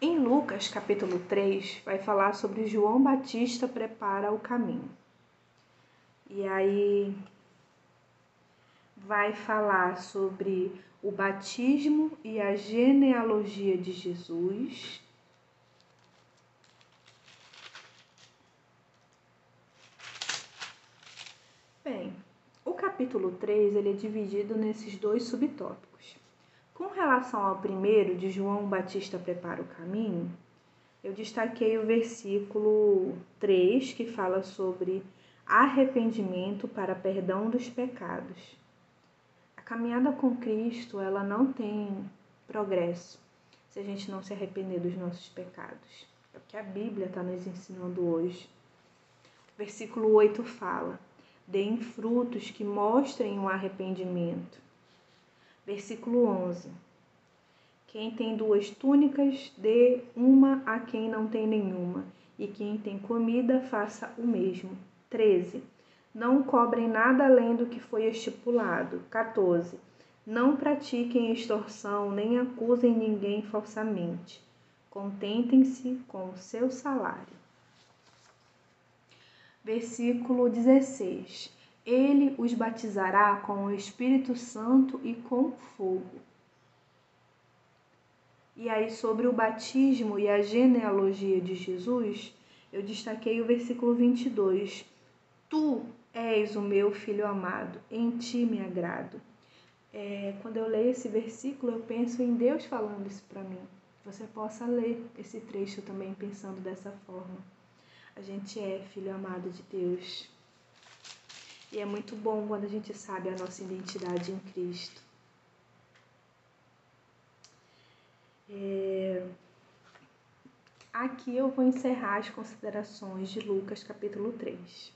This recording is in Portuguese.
Em Lucas, capítulo 3, vai falar sobre João Batista prepara o caminho. E aí vai falar sobre o batismo e a genealogia de Jesus. Bem, o capítulo 3 ele é dividido nesses dois subtópicos. Com relação ao primeiro, de João Batista prepara o caminho, eu destaquei o versículo 3, que fala sobre arrependimento para perdão dos pecados. A caminhada com Cristo, ela não tem progresso se a gente não se arrepender dos nossos pecados. É o que a Bíblia está nos ensinando hoje. O versículo 8 fala: deem frutos que mostrem um arrependimento. Versículo 11. Quem tem duas túnicas, dê uma a quem não tem nenhuma, e quem tem comida, faça o mesmo. 13. Não cobrem nada além do que foi estipulado. 14. Não pratiquem extorsão, nem acusem ninguém falsamente. Contentem-se com o seu salário. Versículo 16: Ele os batizará com o Espírito Santo e com fogo. E aí, sobre o batismo e a genealogia de Jesus, eu destaquei o versículo 22. Tu és o meu filho amado, em ti me agrado. É, quando eu leio esse versículo, eu penso em Deus falando isso para mim. Você possa ler esse trecho também pensando dessa forma. A gente é filho amado de Deus. E é muito bom quando a gente sabe a nossa identidade em Cristo. É... Aqui eu vou encerrar as considerações de Lucas capítulo 3.